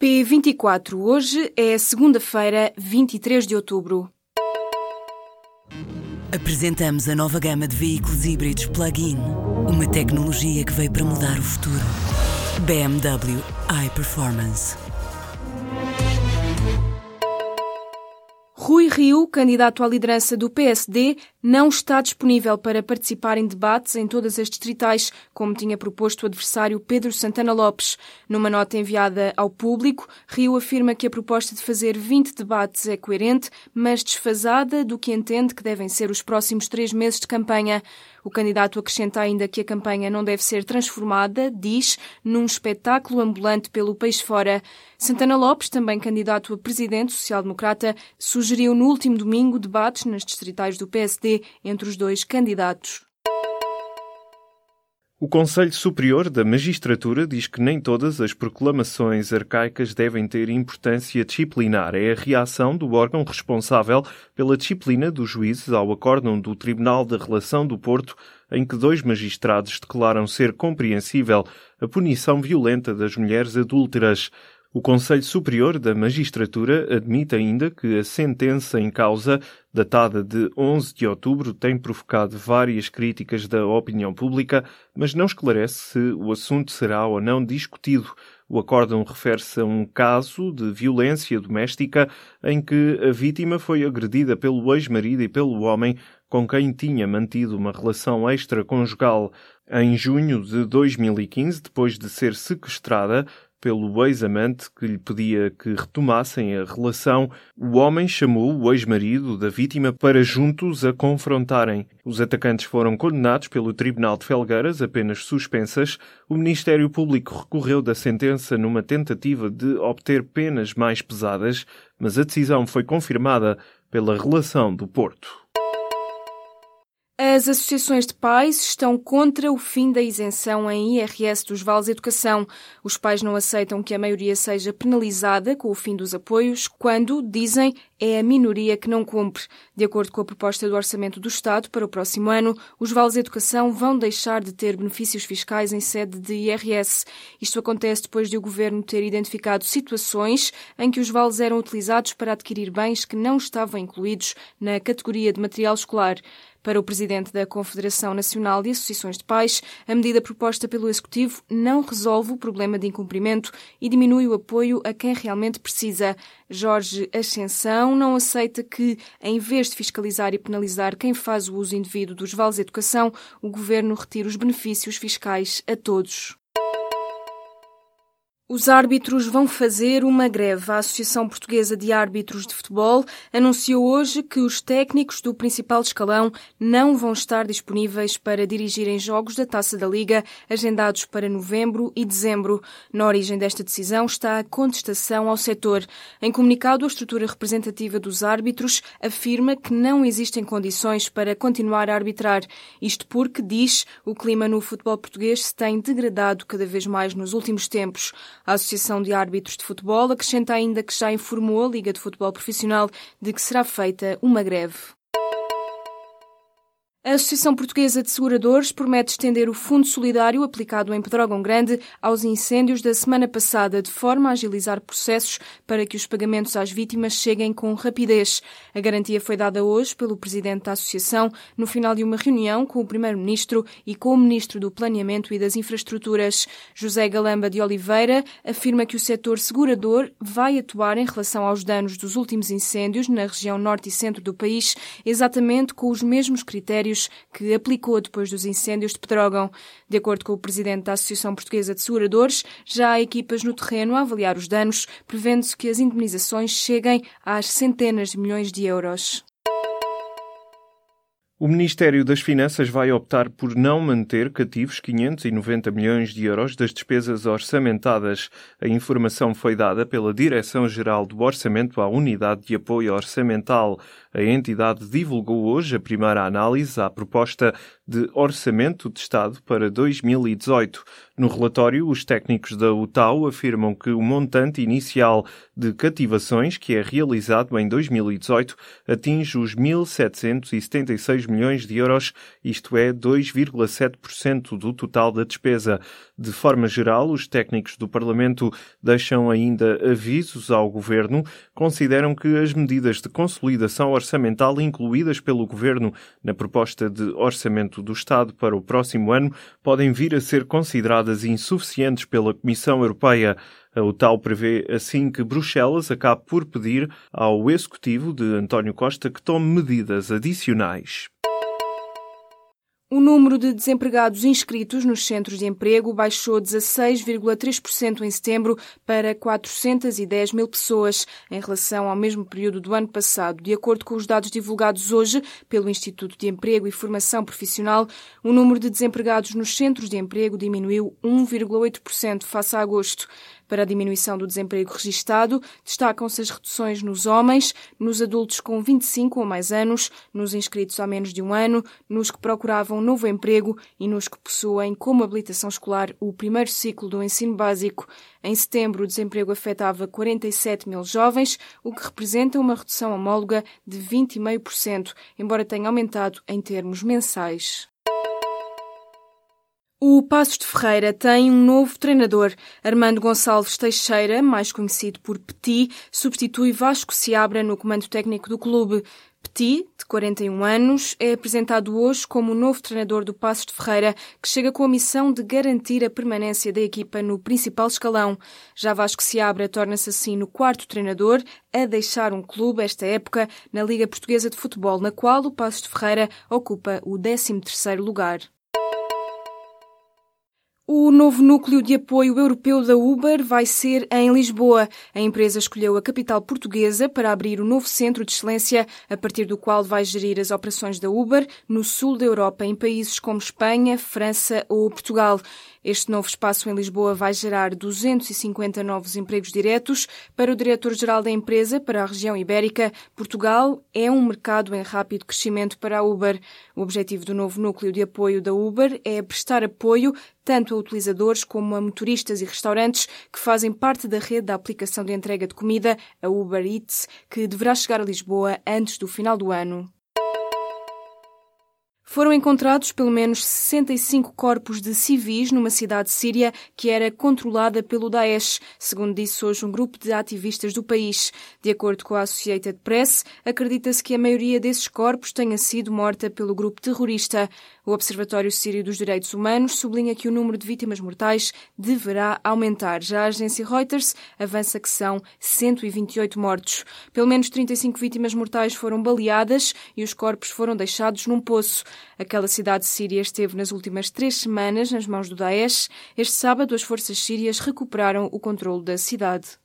P24. Hoje é segunda-feira, 23 de outubro. Apresentamos a nova gama de veículos híbridos plug-in. Uma tecnologia que veio para mudar o futuro. BMW iPerformance. Rui Rio, candidato à liderança do PSD, não está disponível para participar em debates em todas as distritais, como tinha proposto o adversário Pedro Santana Lopes. Numa nota enviada ao público, Rio afirma que a proposta de fazer 20 debates é coerente, mas desfasada do que entende que devem ser os próximos três meses de campanha. O candidato acrescenta ainda que a campanha não deve ser transformada, diz, num espetáculo ambulante pelo país fora. Santana Lopes, também candidato a presidente social-democrata, sugeriu no último domingo debates nas distritais do PSD entre os dois candidatos. O Conselho Superior da Magistratura diz que nem todas as proclamações arcaicas devem ter importância disciplinar. É a reação do órgão responsável pela disciplina dos juízes ao acórdão do Tribunal da Relação do Porto, em que dois magistrados declaram ser compreensível a punição violenta das mulheres adúlteras. O Conselho Superior da Magistratura admite ainda que a sentença em causa, datada de 11 de outubro, tem provocado várias críticas da opinião pública, mas não esclarece se o assunto será ou não discutido. O acórdão refere-se a um caso de violência doméstica em que a vítima foi agredida pelo ex-marido e pelo homem com quem tinha mantido uma relação extraconjugal. Em junho de 2015, depois de ser sequestrada, pelo ex-amante que lhe pedia que retomassem a relação, o homem chamou o ex-marido da vítima para juntos a confrontarem. Os atacantes foram condenados pelo Tribunal de Felgueiras, apenas suspensas. O Ministério Público recorreu da sentença numa tentativa de obter penas mais pesadas, mas a decisão foi confirmada pela relação do Porto. As associações de pais estão contra o fim da isenção em IRS dos vales educação. Os pais não aceitam que a maioria seja penalizada com o fim dos apoios, quando, dizem, é a minoria que não cumpre. De acordo com a proposta do Orçamento do Estado para o próximo ano, os vales educação vão deixar de ter benefícios fiscais em sede de IRS. Isto acontece depois de o Governo ter identificado situações em que os vales eram utilizados para adquirir bens que não estavam incluídos na categoria de material escolar. Para o presidente da Confederação Nacional de Associações de Pais, a medida proposta pelo Executivo não resolve o problema de incumprimento e diminui o apoio a quem realmente precisa. Jorge Ascensão não aceita que, em vez de fiscalizar e penalizar quem faz o uso indevido dos vales educação, o governo retire os benefícios fiscais a todos. Os árbitros vão fazer uma greve. A Associação Portuguesa de Árbitros de Futebol anunciou hoje que os técnicos do principal escalão não vão estar disponíveis para dirigirem jogos da Taça da Liga agendados para novembro e dezembro. Na origem desta decisão está a contestação ao setor. Em comunicado, a estrutura representativa dos árbitros afirma que não existem condições para continuar a arbitrar. Isto porque, diz, o clima no futebol português se tem degradado cada vez mais nos últimos tempos. A Associação de Árbitros de Futebol acrescenta ainda que já informou a Liga de Futebol Profissional de que será feita uma greve. A Associação Portuguesa de Seguradores promete estender o Fundo Solidário aplicado em Pedrógão Grande aos incêndios da semana passada, de forma a agilizar processos para que os pagamentos às vítimas cheguem com rapidez. A garantia foi dada hoje pelo Presidente da Associação no final de uma reunião com o Primeiro-Ministro e com o Ministro do Planeamento e das Infraestruturas. José Galamba de Oliveira afirma que o setor segurador vai atuar em relação aos danos dos últimos incêndios na região norte e centro do país, exatamente com os mesmos critérios que aplicou depois dos incêndios de Pedrógão. De acordo com o presidente da Associação Portuguesa de Seguradores, já há equipas no terreno a avaliar os danos, prevendo-se que as indemnizações cheguem às centenas de milhões de euros. O Ministério das Finanças vai optar por não manter cativos 590 milhões de euros das despesas orçamentadas. A informação foi dada pela Direção-Geral do Orçamento à Unidade de Apoio Orçamental. A entidade divulgou hoje a primeira análise à proposta de Orçamento de Estado para 2018. No relatório, os técnicos da UTAU afirmam que o montante inicial de cativações que é realizado em 2018 atinge os 1.776 milhões de euros, isto é 2,7% do total da despesa. De forma geral, os técnicos do Parlamento deixam ainda avisos ao Governo, consideram que as medidas de consolidação orçamental incluídas pelo Governo na proposta de orçamento do Estado para o próximo ano podem vir a ser consideradas insuficientes pela Comissão Europeia. O tal prevê assim que Bruxelas acabe por pedir ao Executivo de António Costa que tome medidas adicionais. O número de desempregados inscritos nos centros de emprego baixou 16,3% em setembro para 410 mil pessoas, em relação ao mesmo período do ano passado. De acordo com os dados divulgados hoje pelo Instituto de Emprego e Formação Profissional, o número de desempregados nos centros de emprego diminuiu 1,8% face a agosto. Para a diminuição do desemprego registado, destacam-se as reduções nos homens, nos adultos com 25 ou mais anos, nos inscritos há menos de um ano, nos que procuravam novo emprego e nos que possuem como habilitação escolar o primeiro ciclo do ensino básico. Em setembro, o desemprego afetava 47 mil jovens, o que representa uma redução homóloga de 20,5%, embora tenha aumentado em termos mensais. O Passos de Ferreira tem um novo treinador. Armando Gonçalves Teixeira, mais conhecido por Petit, substitui Vasco Seabra no comando técnico do clube. Petit, de 41 anos, é apresentado hoje como o novo treinador do Passos de Ferreira, que chega com a missão de garantir a permanência da equipa no principal escalão. Já Vasco Seabra torna-se assim no quarto treinador a deixar um clube esta época na Liga Portuguesa de Futebol, na qual o Passos de Ferreira ocupa o 13º lugar. O novo núcleo de apoio europeu da Uber vai ser em Lisboa. A empresa escolheu a capital portuguesa para abrir o novo centro de excelência, a partir do qual vai gerir as operações da Uber no sul da Europa, em países como Espanha, França ou Portugal. Este novo espaço em Lisboa vai gerar 250 novos empregos diretos. Para o diretor-geral da empresa para a região ibérica, Portugal é um mercado em rápido crescimento para a Uber. O objetivo do novo núcleo de apoio da Uber é prestar apoio tanto a utilizadores como a motoristas e restaurantes que fazem parte da rede da aplicação de entrega de comida, a Uber Eats, que deverá chegar a Lisboa antes do final do ano. Foram encontrados pelo menos 65 corpos de civis numa cidade síria que era controlada pelo Daesh, segundo disse hoje um grupo de ativistas do país. De acordo com a Associated Press, acredita-se que a maioria desses corpos tenha sido morta pelo grupo terrorista. O Observatório Sírio dos Direitos Humanos sublinha que o número de vítimas mortais deverá aumentar. Já a agência Reuters avança que são 128 mortos. Pelo menos 35 vítimas mortais foram baleadas e os corpos foram deixados num poço. Aquela cidade síria esteve nas últimas três semanas nas mãos do Daesh. Este sábado, as forças sírias recuperaram o controle da cidade.